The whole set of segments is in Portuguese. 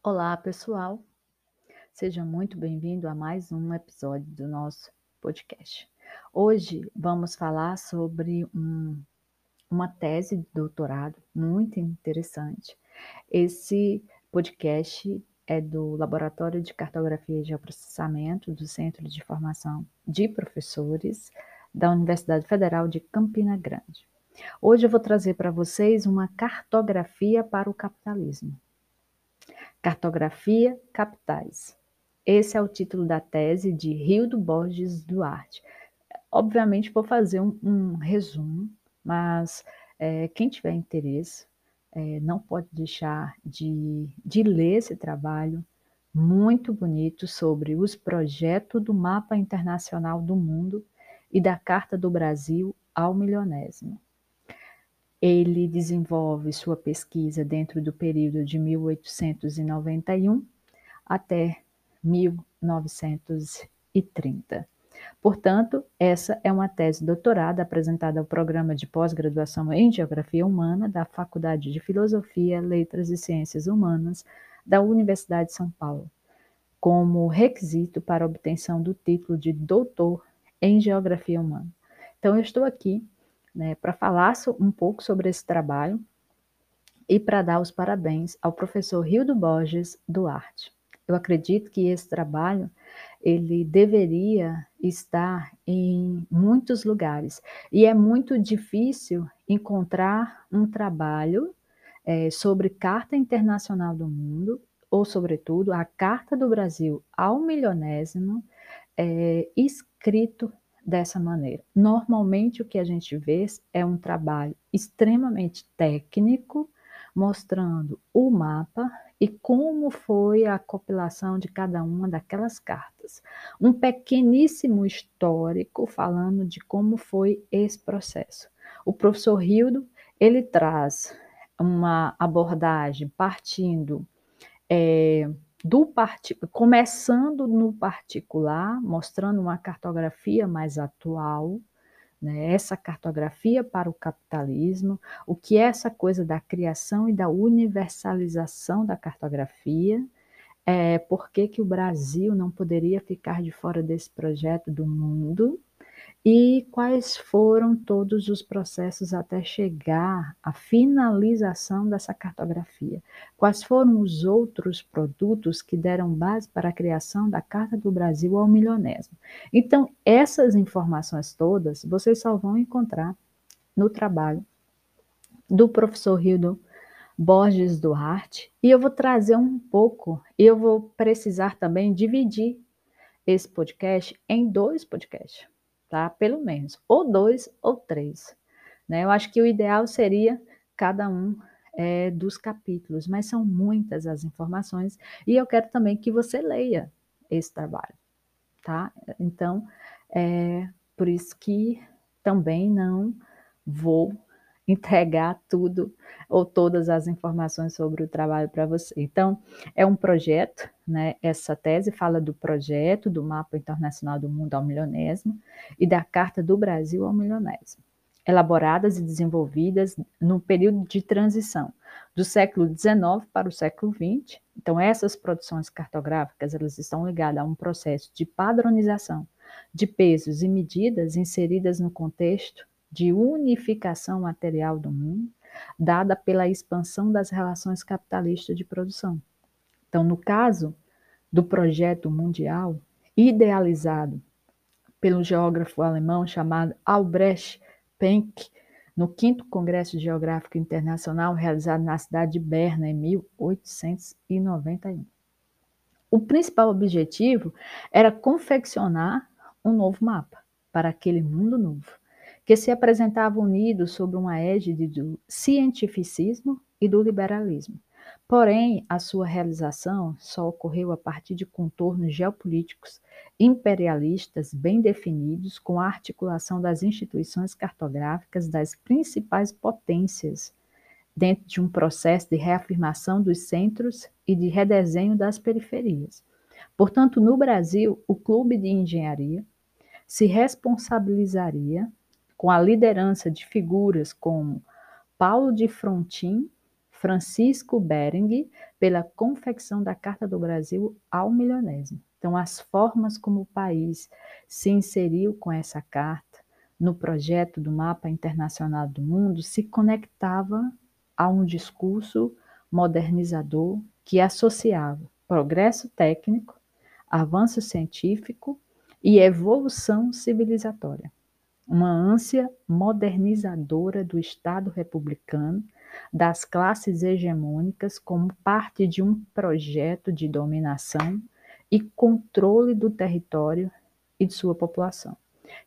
Olá, pessoal. Seja muito bem-vindo a mais um episódio do nosso podcast. Hoje vamos falar sobre um, uma tese de doutorado muito interessante. Esse podcast é do Laboratório de Cartografia e Geoprocessamento do Centro de Formação de Professores da Universidade Federal de Campina Grande. Hoje eu vou trazer para vocês uma cartografia para o capitalismo. Cartografia Capitais. Esse é o título da tese de Rio do Borges Duarte. Obviamente, vou fazer um, um resumo, mas é, quem tiver interesse é, não pode deixar de, de ler esse trabalho muito bonito sobre os projetos do Mapa Internacional do Mundo e da Carta do Brasil ao Milionésimo. Ele desenvolve sua pesquisa dentro do período de 1891 até 1930. Portanto, essa é uma tese doutorada apresentada ao programa de pós-graduação em Geografia Humana da Faculdade de Filosofia, Letras e Ciências Humanas da Universidade de São Paulo, como requisito para obtenção do título de doutor em Geografia Humana. Então, eu estou aqui né, para falar um pouco sobre esse trabalho e para dar os parabéns ao professor Rildo Borges Duarte. Eu acredito que esse trabalho ele deveria estar em muitos lugares e é muito difícil encontrar um trabalho é, sobre Carta Internacional do Mundo ou, sobretudo, a Carta do Brasil ao Milionésimo é, escrito dessa maneira. Normalmente o que a gente vê é um trabalho extremamente técnico, mostrando o mapa e como foi a compilação de cada uma daquelas cartas. Um pequeníssimo histórico falando de como foi esse processo. O professor Rildo, ele traz uma abordagem partindo é, do começando no particular, mostrando uma cartografia mais atual, né? essa cartografia para o capitalismo, o que é essa coisa da criação e da universalização da cartografia, é, por que, que o Brasil não poderia ficar de fora desse projeto do mundo, e quais foram todos os processos até chegar à finalização dessa cartografia? Quais foram os outros produtos que deram base para a criação da Carta do Brasil ao milionésimo? Então, essas informações todas vocês só vão encontrar no trabalho do professor Rildo Borges Duarte, e eu vou trazer um pouco, e eu vou precisar também dividir esse podcast em dois podcasts tá? Pelo menos, ou dois ou três. Né? Eu acho que o ideal seria cada um é, dos capítulos, mas são muitas as informações e eu quero também que você leia esse trabalho, tá? Então, é por isso que também não vou entregar tudo ou todas as informações sobre o trabalho para você. Então, é um projeto, né? Essa tese fala do projeto do Mapa Internacional do Mundo ao Milionésimo e da Carta do Brasil ao Milionésimo, elaboradas e desenvolvidas no período de transição do século XIX para o século XX. Então, essas produções cartográficas, elas estão ligadas a um processo de padronização de pesos e medidas inseridas no contexto de unificação material do mundo, dada pela expansão das relações capitalistas de produção. Então, no caso do projeto mundial, idealizado pelo geógrafo alemão chamado Albrecht Penck, no 5 Congresso Geográfico Internacional, realizado na cidade de Berna em 1891. O principal objetivo era confeccionar um novo mapa para aquele mundo novo, que se apresentava unido sob uma égide do cientificismo e do liberalismo. Porém, a sua realização só ocorreu a partir de contornos geopolíticos imperialistas bem definidos, com a articulação das instituições cartográficas das principais potências, dentro de um processo de reafirmação dos centros e de redesenho das periferias. Portanto, no Brasil, o Clube de Engenharia se responsabilizaria com a liderança de figuras como Paulo de Frontin, Francisco Bering pela confecção da Carta do Brasil ao milionésimo. Então, as formas como o país se inseriu com essa carta no projeto do Mapa Internacional do Mundo se conectava a um discurso modernizador que associava progresso técnico, avanço científico e evolução civilizatória. Uma ânsia modernizadora do Estado republicano, das classes hegemônicas, como parte de um projeto de dominação e controle do território e de sua população.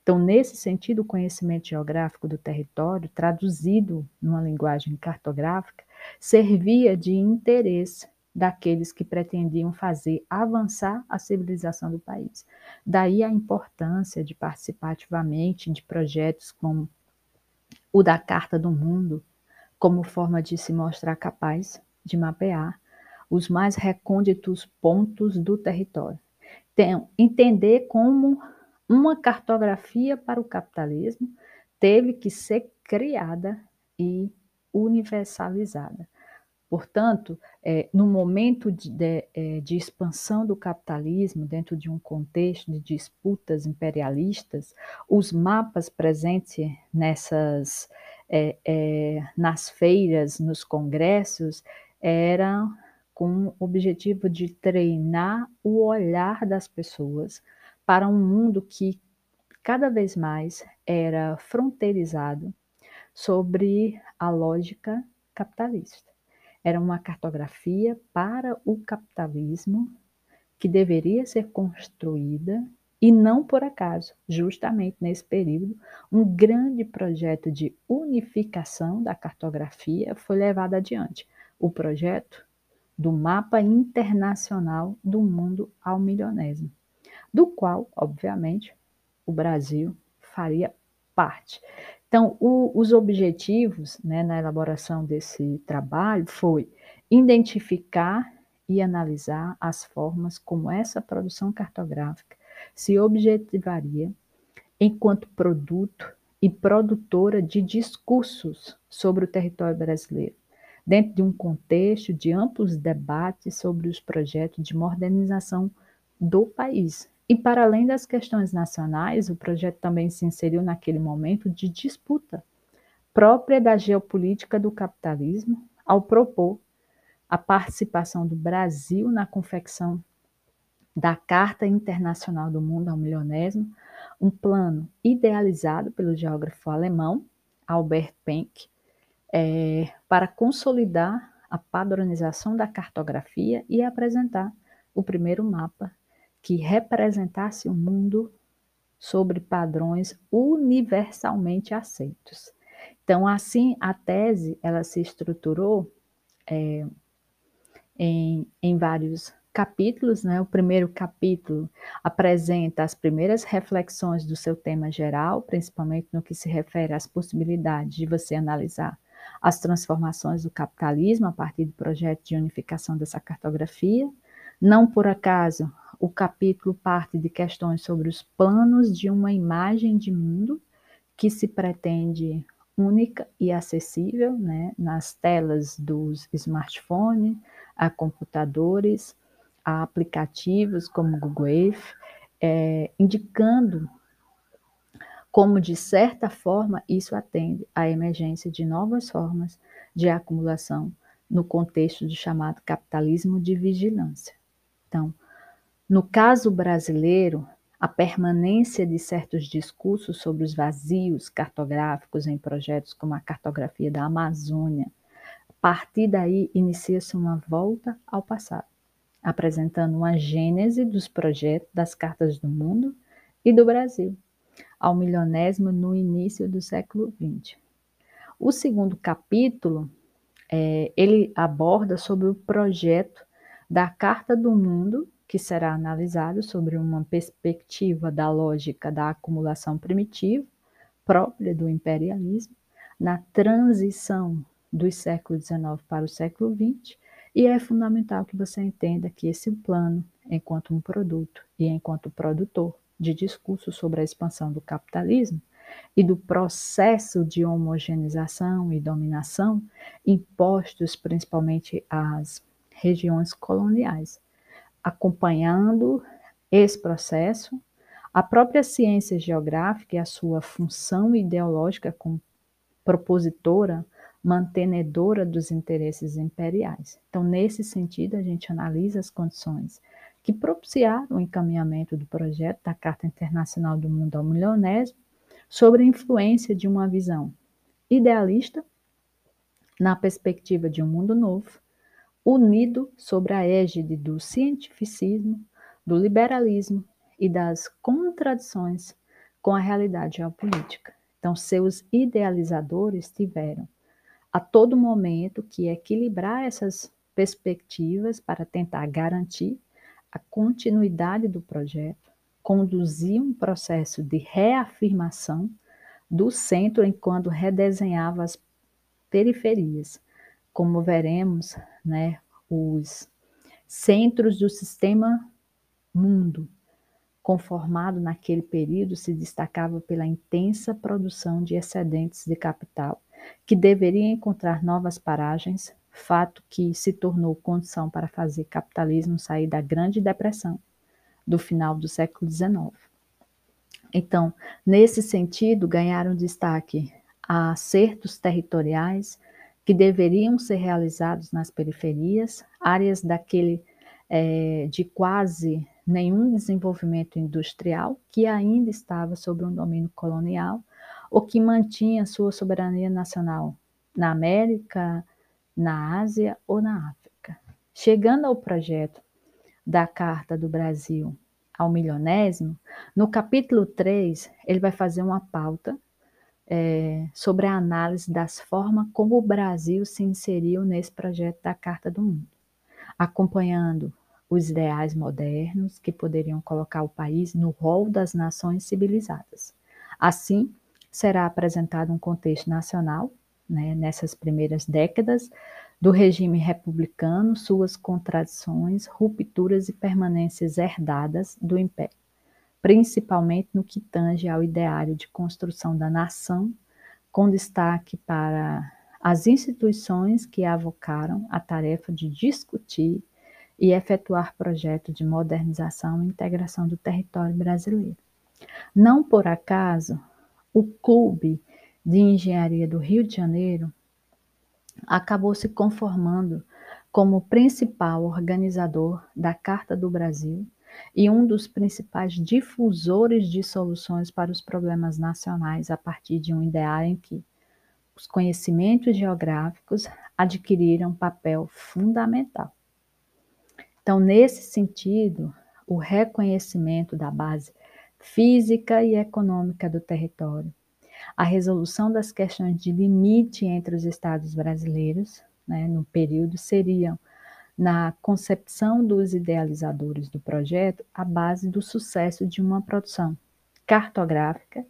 Então, nesse sentido, o conhecimento geográfico do território, traduzido numa linguagem cartográfica, servia de interesse daqueles que pretendiam fazer avançar a civilização do país. Daí a importância de participar ativamente de projetos como o da Carta do Mundo, como forma de se mostrar capaz de mapear os mais recônditos pontos do território. Então, entender como uma cartografia para o capitalismo teve que ser criada e universalizada. Portanto, é, no momento de, de, é, de, expansão do capitalismo, dentro de um contexto de disputas imperialistas, os mapas presentes nessas, é, é nas feiras, nos congressos, eram com o objetivo de treinar o olhar das pessoas para um mundo que cada vez mais era fronteirizado sobre a lógica capitalista. Era uma cartografia para o capitalismo que deveria ser construída e não por acaso, justamente nesse período, um grande projeto de unificação da cartografia foi levado adiante. O projeto do Mapa Internacional do Mundo ao Milionésimo do qual, obviamente, o Brasil faria parte. Então, o, os objetivos né, na elaboração desse trabalho foi identificar e analisar as formas como essa produção cartográfica se objetivaria enquanto produto e produtora de discursos sobre o território brasileiro, dentro de um contexto de amplos debates sobre os projetos de modernização do país, e para além das questões nacionais, o projeto também se inseriu naquele momento de disputa própria da geopolítica do capitalismo, ao propor a participação do Brasil na confecção da Carta Internacional do Mundo ao Milionésimo, um plano idealizado pelo geógrafo alemão Albert Penck é, para consolidar a padronização da cartografia e apresentar o primeiro mapa que representasse o mundo sobre padrões universalmente aceitos. Então, assim, a tese ela se estruturou é, em, em vários capítulos. Né? O primeiro capítulo apresenta as primeiras reflexões do seu tema geral, principalmente no que se refere às possibilidades de você analisar as transformações do capitalismo a partir do projeto de unificação dessa cartografia. Não por acaso, o capítulo parte de questões sobre os planos de uma imagem de mundo que se pretende única e acessível né, nas telas dos smartphones, a computadores, a aplicativos como Google Earth, é, indicando como, de certa forma, isso atende à emergência de novas formas de acumulação no contexto do chamado capitalismo de vigilância. Então, no caso brasileiro, a permanência de certos discursos sobre os vazios cartográficos em projetos como a cartografia da Amazônia, a partir daí inicia-se uma volta ao passado, apresentando uma gênese dos projetos das cartas do mundo e do Brasil, ao milionésimo no início do século XX. O segundo capítulo, é, ele aborda sobre o projeto da Carta do Mundo que será analisado sobre uma perspectiva da lógica da acumulação primitiva, própria do imperialismo, na transição dos séculos XIX para o século XX, e é fundamental que você entenda que esse plano, enquanto um produto e enquanto produtor de discurso sobre a expansão do capitalismo, e do processo de homogeneização e dominação impostos principalmente às regiões coloniais. Acompanhando esse processo, a própria ciência geográfica e a sua função ideológica como propositora, mantenedora dos interesses imperiais. Então, nesse sentido, a gente analisa as condições que propiciaram o encaminhamento do projeto da Carta Internacional do Mundo ao Milionésimo sobre a influência de uma visão idealista na perspectiva de um mundo novo, unido sobre a égide do cientificismo, do liberalismo e das contradições com a realidade geopolítica. Então, seus idealizadores tiveram a todo momento que equilibrar essas perspectivas para tentar garantir a continuidade do projeto, conduzir um processo de reafirmação do centro enquanto redesenhava as periferias, como veremos, né, os centros do sistema mundo conformado naquele período se destacava pela intensa produção de excedentes de capital, que deveria encontrar novas paragens, fato que se tornou condição para fazer capitalismo sair da Grande Depressão do final do século XIX. Então, nesse sentido, ganharam destaque acertos territoriais que deveriam ser realizados nas periferias, áreas daquele é, de quase nenhum desenvolvimento industrial que ainda estava sob um domínio colonial ou que mantinha sua soberania nacional na América, na Ásia ou na África. Chegando ao projeto da Carta do Brasil ao milionésimo, no capítulo 3, ele vai fazer uma pauta é, sobre a análise das formas como o Brasil se inseriu nesse projeto da Carta do Mundo, acompanhando os ideais modernos que poderiam colocar o país no rol das nações civilizadas. Assim, será apresentado um contexto nacional, né, nessas primeiras décadas, do regime republicano, suas contradições, rupturas e permanências herdadas do Império, principalmente no que tange ao ideário de construção da nação, com destaque para as instituições que avocaram a tarefa de discutir e efetuar projetos de modernização e integração do território brasileiro. Não por acaso, o Clube de Engenharia do Rio de Janeiro acabou se conformando como principal organizador da Carta do Brasil e um dos principais difusores de soluções para os problemas nacionais a partir de um ideário em que os conhecimentos geográficos adquiriram papel fundamental. Então, nesse sentido, o reconhecimento da base física e econômica do território, a resolução das questões de limite entre os estados brasileiros, né, no período, seriam, na concepção dos idealizadores do projeto, a base do sucesso de uma produção cartográfica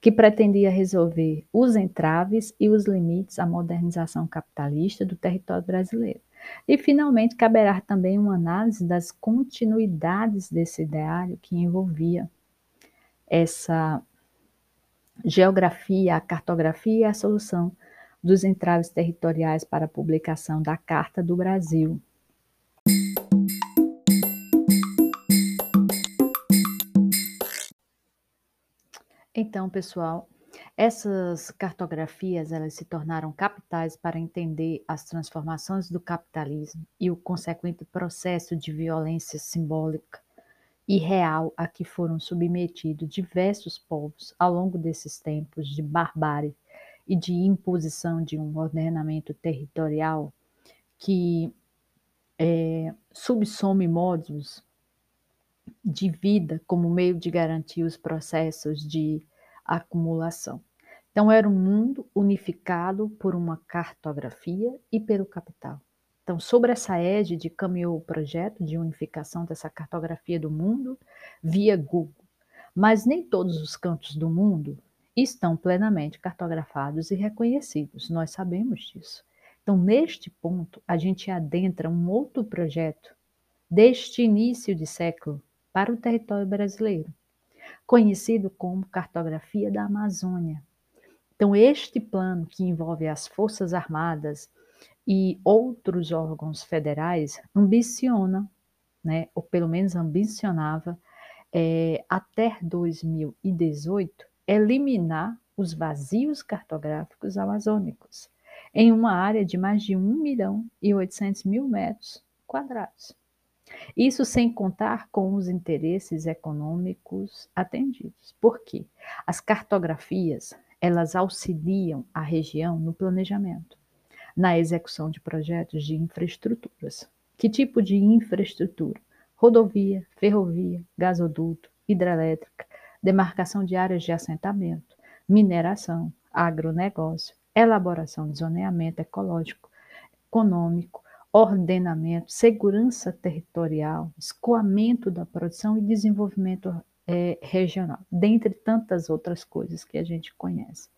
que pretendia resolver os entraves e os limites à modernização capitalista do território brasileiro. E, finalmente, caberá também uma análise das continuidades desse ideário que envolvia essa geografia, a cartografia e a solução dos entraves territoriais para a publicação da Carta do Brasil. Então, pessoal, essas cartografias elas se tornaram capitais para entender as transformações do capitalismo e o consequente processo de violência simbólica e real a que foram submetidos diversos povos ao longo desses tempos de barbárie e de imposição de um ordenamento territorial que é, subsome modos de vida como meio de garantir os processos de acumulação. Então, era um mundo unificado por uma cartografia e pelo capital. Então, sobre essa égide, caminhou o projeto de unificação dessa cartografia do mundo via Google. Mas nem todos os cantos do mundo estão plenamente cartografados e reconhecidos, nós sabemos disso. Então, neste ponto, a gente adentra um outro projeto deste início de século para o território brasileiro, conhecido como Cartografia da Amazônia. Então, este plano, que envolve as Forças Armadas e outros órgãos federais, ambiciona, né, ou pelo menos ambicionava, é, até 2018, eliminar os vazios cartográficos amazônicos em uma área de mais de 1 milhão e 800 mil metros quadrados. Isso sem contar com os interesses econômicos atendidos. Por quê? As cartografias, elas auxiliam a região no planejamento, na execução de projetos de infraestruturas. Que tipo de infraestrutura? Rodovia, ferrovia, gasoduto, hidrelétrica, demarcação de áreas de assentamento, mineração, agronegócio, elaboração de zoneamento ecológico, econômico, ordenamento, segurança territorial, escoamento da produção e desenvolvimento é, regional, dentre tantas outras coisas que a gente conhece.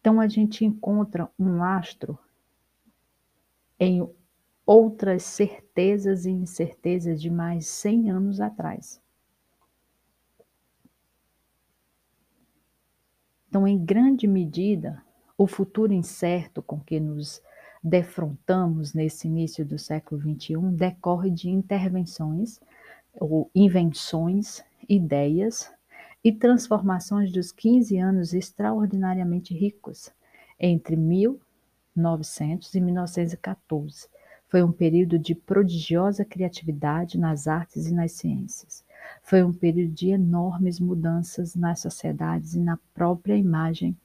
Então, a gente encontra um lastro em outras certezas e incertezas de mais 100 anos atrás. Então, em grande medida, o futuro incerto com que nos defrontamos nesse início do século XXI decorre de intervenções ou invenções, ideias e transformações dos 15 anos extraordinariamente ricos entre 1900 e 1914. Foi um período de prodigiosa criatividade nas artes e nas ciências. Foi um período de enormes mudanças nas sociedades e na própria imagem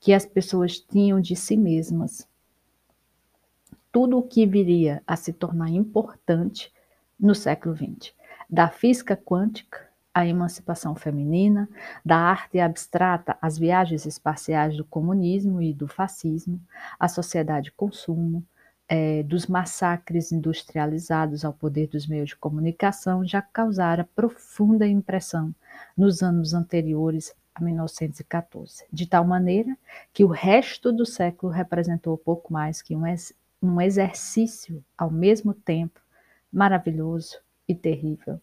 que as pessoas tinham de si mesmas tudo o que viria a se tornar importante no século XX, da física quântica à emancipação feminina, da arte abstrata às viagens espaciais do comunismo e do fascismo, à sociedade de consumo, é, dos massacres industrializados ao poder dos meios de comunicação já causara profunda impressão nos anos anteriores a 1914, de tal maneira que o resto do século representou pouco mais que um um exercício ao mesmo tempo maravilhoso e terrível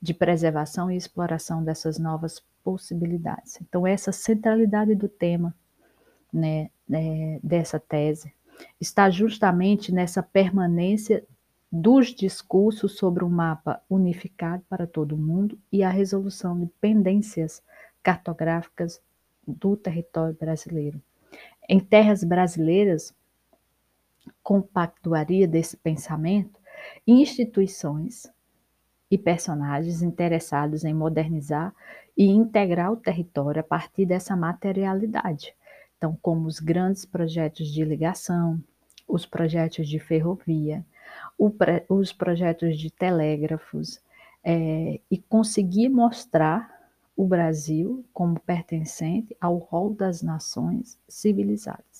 de preservação e exploração dessas novas possibilidades. Então, essa centralidade do tema né, né, dessa tese está justamente nessa permanência dos discursos sobre um mapa unificado para todo o mundo e a resolução de pendências cartográficas do território brasileiro. Em terras brasileiras, compactuaria desse pensamento instituições e personagens interessados em modernizar e integrar o território a partir dessa materialidade. Então, como os grandes projetos de ligação, os projetos de ferrovia, os projetos de telégrafos, é, e conseguir mostrar o Brasil como pertencente ao rol das nações civilizadas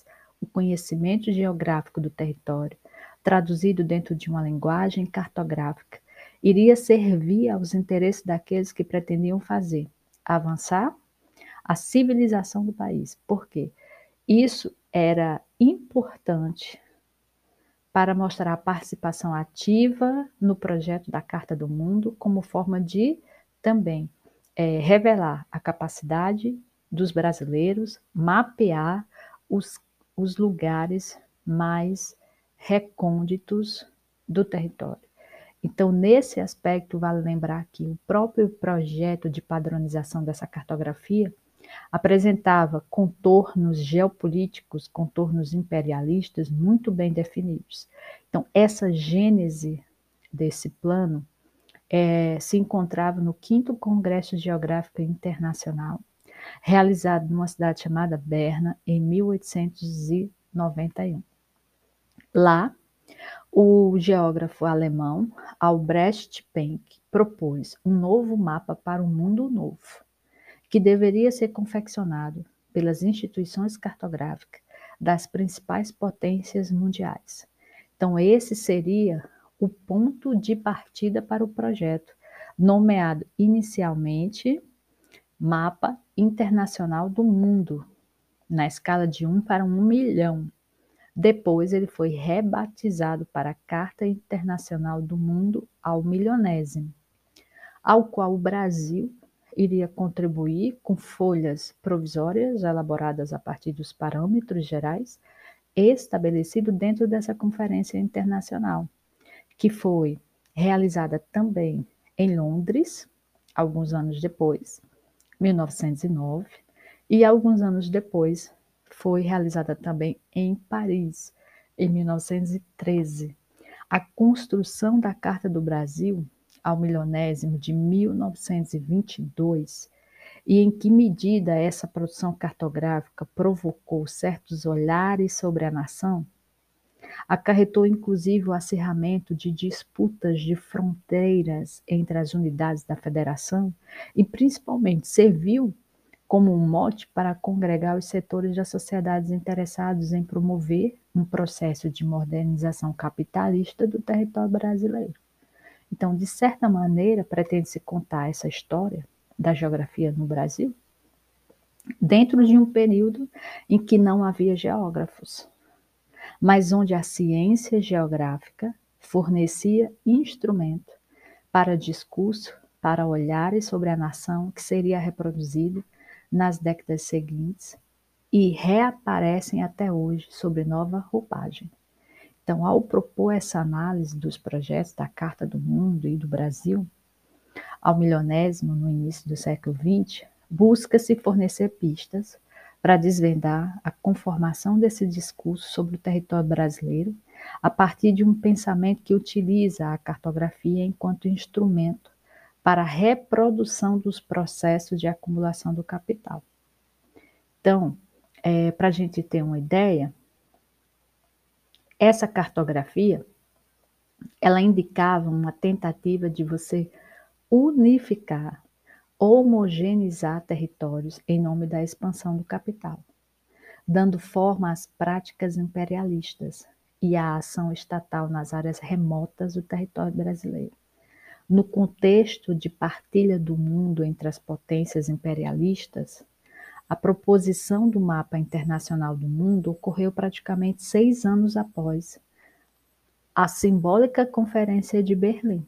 o conhecimento geográfico do território, traduzido dentro de uma linguagem cartográfica, iria servir aos interesses daqueles que pretendiam fazer avançar a civilização do país. Por quê? Isso era importante para mostrar a participação ativa no projeto da Carta do Mundo, como forma de também é, revelar a capacidade dos brasileiros mapear os os lugares mais recônditos do território. Então, nesse aspecto, vale lembrar que o próprio projeto de padronização dessa cartografia apresentava contornos geopolíticos, contornos imperialistas muito bem definidos. Então, essa gênese desse plano é, se encontrava no 5 Congresso Geográfico Internacional, realizado numa cidade chamada Berna em 1891. Lá, o geógrafo alemão Albrecht Penck propôs um novo mapa para um mundo novo, que deveria ser confeccionado pelas instituições cartográficas das principais potências mundiais. Então, esse seria o ponto de partida para o projeto, nomeado inicialmente Mapa Internacional do Mundo, na escala de 1 para 1 milhão. Depois ele foi rebatizado para Carta Internacional do Mundo ao milionésimo. ao qual o Brasil iria contribuir com folhas provisórias elaboradas a partir dos parâmetros gerais estabelecidos dentro dessa conferência internacional, que foi realizada também em Londres, alguns anos depois, 1909, e alguns anos depois foi realizada também em Paris, em 1913. A construção da Carta do Brasil ao milionésimo de 1922 e em que medida essa produção cartográfica provocou certos olhares sobre a nação, acarretou inclusive o acirramento de disputas de fronteiras entre as unidades da federação e principalmente serviu como um mote para congregar os setores das sociedades interessados em promover um processo de modernização capitalista do território brasileiro. Então, de certa maneira, pretende-se contar essa história da geografia no Brasil dentro de um período em que não havia geógrafos, mas onde a ciência geográfica fornecia instrumento para discurso, para olhares sobre a nação que seria reproduzido nas décadas seguintes e reaparecem até hoje sob nova roupagem. Então, ao propor essa análise dos projetos da Carta do Mundo e do Brasil, ao milionésimo no início do século XX, busca-se fornecer pistas para desvendar a conformação desse discurso sobre o território brasileiro a partir de um pensamento que utiliza a cartografia enquanto instrumento para a reprodução dos processos de acumulação do capital. Então, é, para a gente ter uma ideia, essa cartografia ela indicava uma tentativa de você unificar, homogeneizar territórios em nome da expansão do capital, dando forma às práticas imperialistas e à ação estatal nas áreas remotas do território brasileiro. No contexto de partilha do mundo entre as potências imperialistas, a proposição do mapa internacional do mundo ocorreu praticamente seis anos após a simbólica Conferência de Berlim.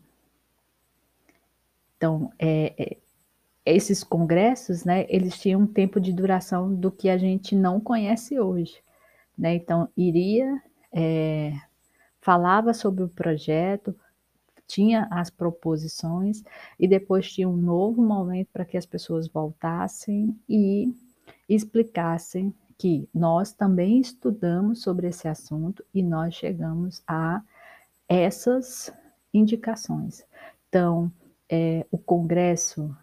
Então, é, é, esses congressos, né, eles tinham um tempo de duração do que a gente não conhece hoje. Né? Então, iria, é, falava sobre o projeto, tinha as proposições e depois tinha um novo momento para que as pessoas voltassem e explicassem que nós também estudamos sobre esse assunto e nós chegamos a essas indicações. Então, é, o Congresso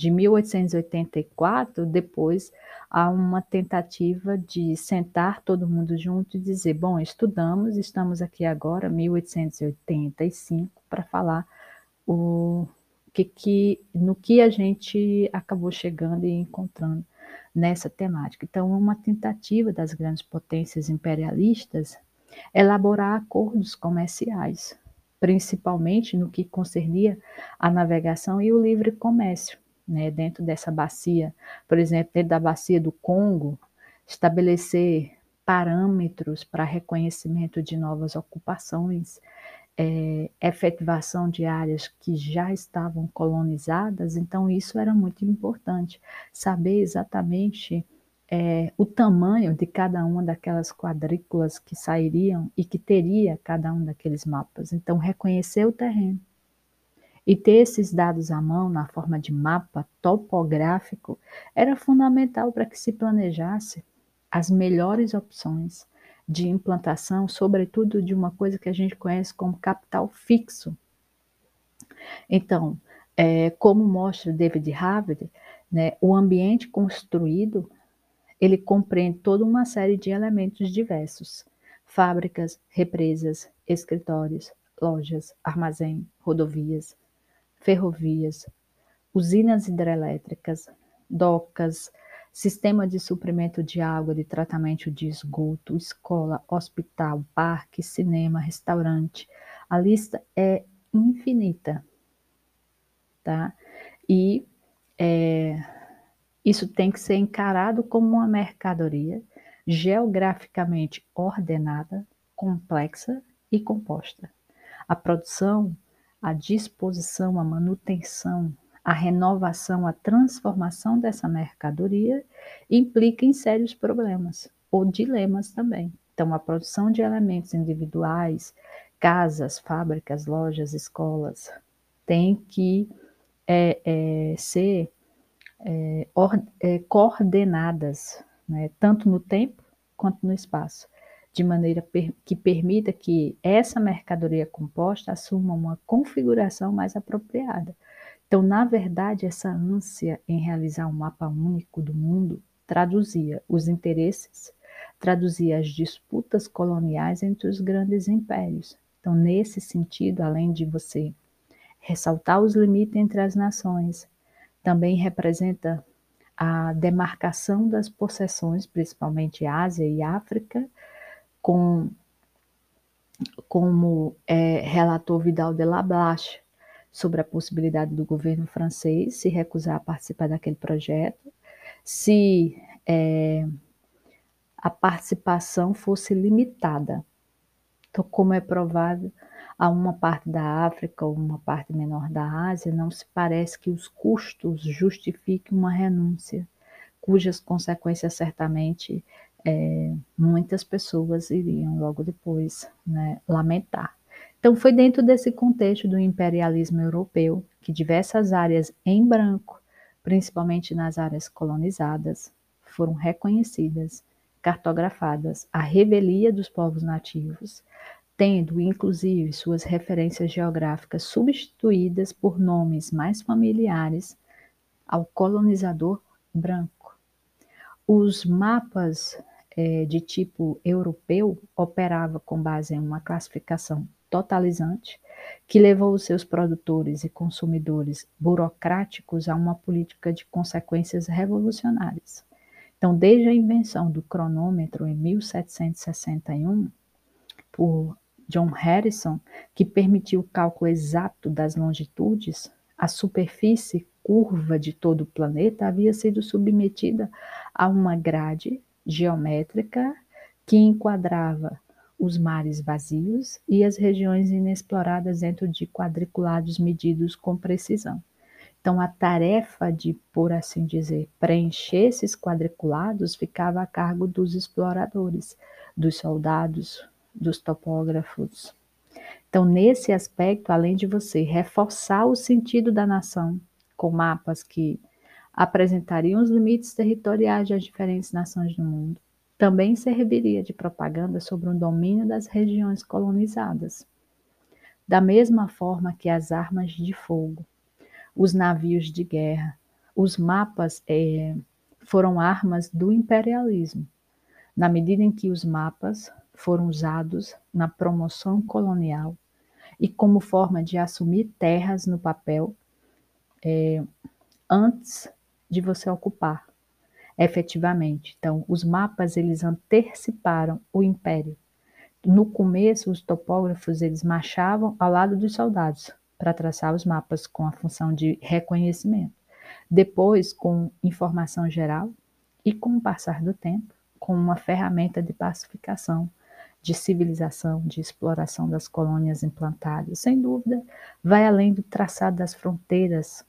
de 1884, depois há uma tentativa de sentar todo mundo junto e dizer: bom, estudamos, estamos aqui agora, 1885, para falar o que, que, no que a gente acabou chegando e encontrando nessa temática. Então, é uma tentativa das grandes potências imperialistas elaborar acordos comerciais, principalmente no que concernia a navegação e o livre comércio né, dentro dessa bacia, por exemplo, dentro da bacia do Congo, estabelecer parâmetros para reconhecimento de novas ocupações, é, efetivação de áreas que já estavam colonizadas, então isso era muito importante, saber exatamente é, o tamanho de cada uma daquelas quadrículas que sairiam e que teria cada um daqueles mapas. Então, reconhecer o terreno, e ter esses dados à mão na forma de mapa topográfico era fundamental para que se planejasse as melhores opções de implantação, sobretudo de uma coisa que a gente conhece como capital fixo. Então, é, como mostra David Harvard, né, o ambiente construído ele compreende toda uma série de elementos diversos: fábricas, represas, escritórios, lojas, armazém, rodovias, ferrovias, usinas hidrelétricas, docas, sistema de suprimento de água, de tratamento de esgoto, escola, hospital, parque, cinema, restaurante. A lista é infinita, tá? E é, isso tem que ser encarado como uma mercadoria geograficamente ordenada, complexa e composta. A produção a disposição, a manutenção a renovação, a transformação dessa mercadoria implica em sérios problemas ou dilemas também. Então, a produção de elementos individuais, casas, fábricas, lojas, escolas, tem que é, é, ser é, or, é, coordenadas, né, tanto no tempo quanto no espaço, de maneira que permita que essa mercadoria composta assuma uma configuração mais apropriada. Então, na verdade, essa ânsia em realizar um mapa único do mundo traduzia os interesses, traduzia as disputas coloniais entre os grandes impérios. Então, nesse sentido, além de você ressaltar os limites entre as nações, também representa a demarcação das possessões, principalmente Ásia e África, com, como é, relatou Vidal de Lablache sobre a possibilidade do governo francês se recusar a participar daquele projeto, se é, a participação fosse limitada. Então, como é provável, a uma parte da África ou uma parte menor da Ásia, não se parece que os custos justifiquem uma renúncia, cujas consequências certamente é, muitas pessoas iriam logo depois né, lamentar. Então, foi dentro desse contexto do imperialismo europeu que diversas áreas em branco, principalmente nas áreas colonizadas, foram reconhecidas, cartografadas, a revelia dos povos nativos, tendo inclusive suas referências geográficas substituídas por nomes mais familiares ao colonizador branco. Os mapas é, de tipo europeu operavam com base em uma classificação totalizante que levou os seus produtores e consumidores burocráticos a uma política de consequências revolucionárias. Então, desde a invenção do cronômetro em 1761 por John Harrison, que permitiu o cálculo exato das longitudes, a superfície curva de todo o planeta havia sido submetida a uma grade geométrica que enquadrava os mares vazios e as regiões inexploradas dentro de quadriculados medidos com precisão. Então, a tarefa de, por assim dizer, preencher esses quadriculados ficava a cargo dos exploradores, dos soldados, dos topógrafos. Então, nesse aspecto, além de você reforçar o sentido da nação com mapas que apresentariam os limites territoriais das diferentes nações do mundo, também serviria de propaganda sobre o domínio das regiões colonizadas. Da mesma forma que as armas de fogo, os navios de guerra, os mapas é, foram armas do imperialismo, na medida em que os mapas foram usados na promoção colonial e como forma de assumir terras no papel é, antes de você ocupar efetivamente. Então, os mapas eles anteciparam o império. No começo, os topógrafos eles marchavam ao lado dos soldados para traçar os mapas com a função de reconhecimento. Depois, com informação geral e com o passar do tempo, com uma ferramenta de pacificação de civilização, de exploração das colônias implantadas. Sem dúvida, vai além do traçado das fronteiras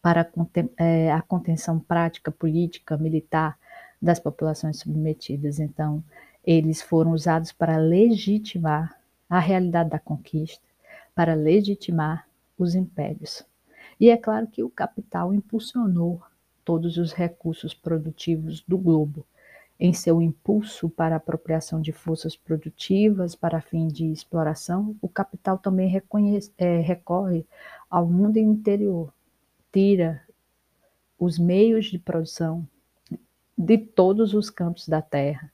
para a é, contenção prática, política, militar das populações submetidas. Então, eles foram usados para legitimar a realidade da conquista, para legitimar os impérios. E é claro que o capital impulsionou todos os recursos produtivos do globo em seu impulso para a apropriação de forças produtivas para fim de exploração, o capital também reconhece, é, recorre ao mundo interior, tira os meios de produção de todos os campos da terra,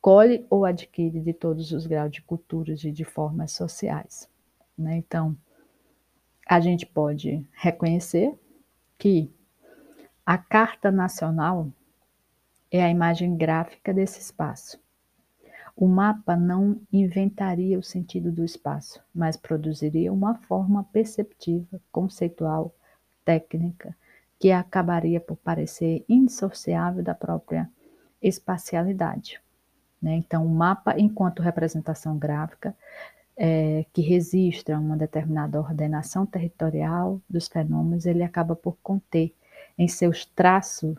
colhe ou adquire de todos os graus de culturas e de formas sociais. Né? Então, a gente pode reconhecer que a Carta Nacional é a imagem gráfica desse espaço. O mapa não inventaria o sentido do espaço, mas produziria uma forma perceptiva, conceitual, técnica, que acabaria por parecer indissociável da própria espacialidade. Né? Então, o mapa, enquanto representação gráfica, é, que registra uma determinada ordenação territorial dos fenômenos, ele acaba por conter em seus traços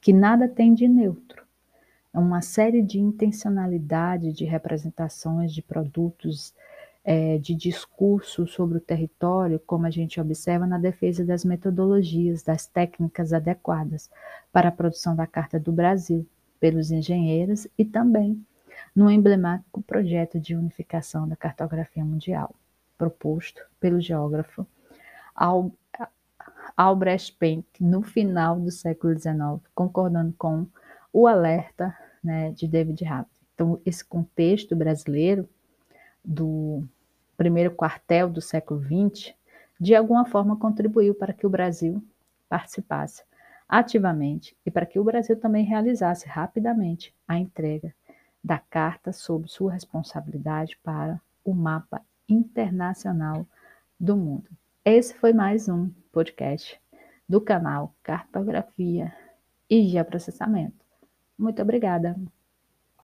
que nada tem de neutro. É uma série de intencionalidade de representações de produtos, é, de discursos sobre o território, como a gente observa na defesa das metodologias, das técnicas adequadas para a produção da Carta do Brasil, pelos engenheiros e também no emblemático projeto de unificação da cartografia mundial, proposto pelo geógrafo Albrecht Penck no final do século XIX, concordando com o alerta né, de David Harvey. Então, esse contexto brasileiro do primeiro quartel do século XX, de alguma forma contribuiu para que o Brasil participasse ativamente e para que o Brasil também realizasse rapidamente a entrega da carta sob sua responsabilidade para o mapa internacional do mundo. Esse foi mais um podcast do canal Cartografia e Geoprocessamento. Muito obrigada.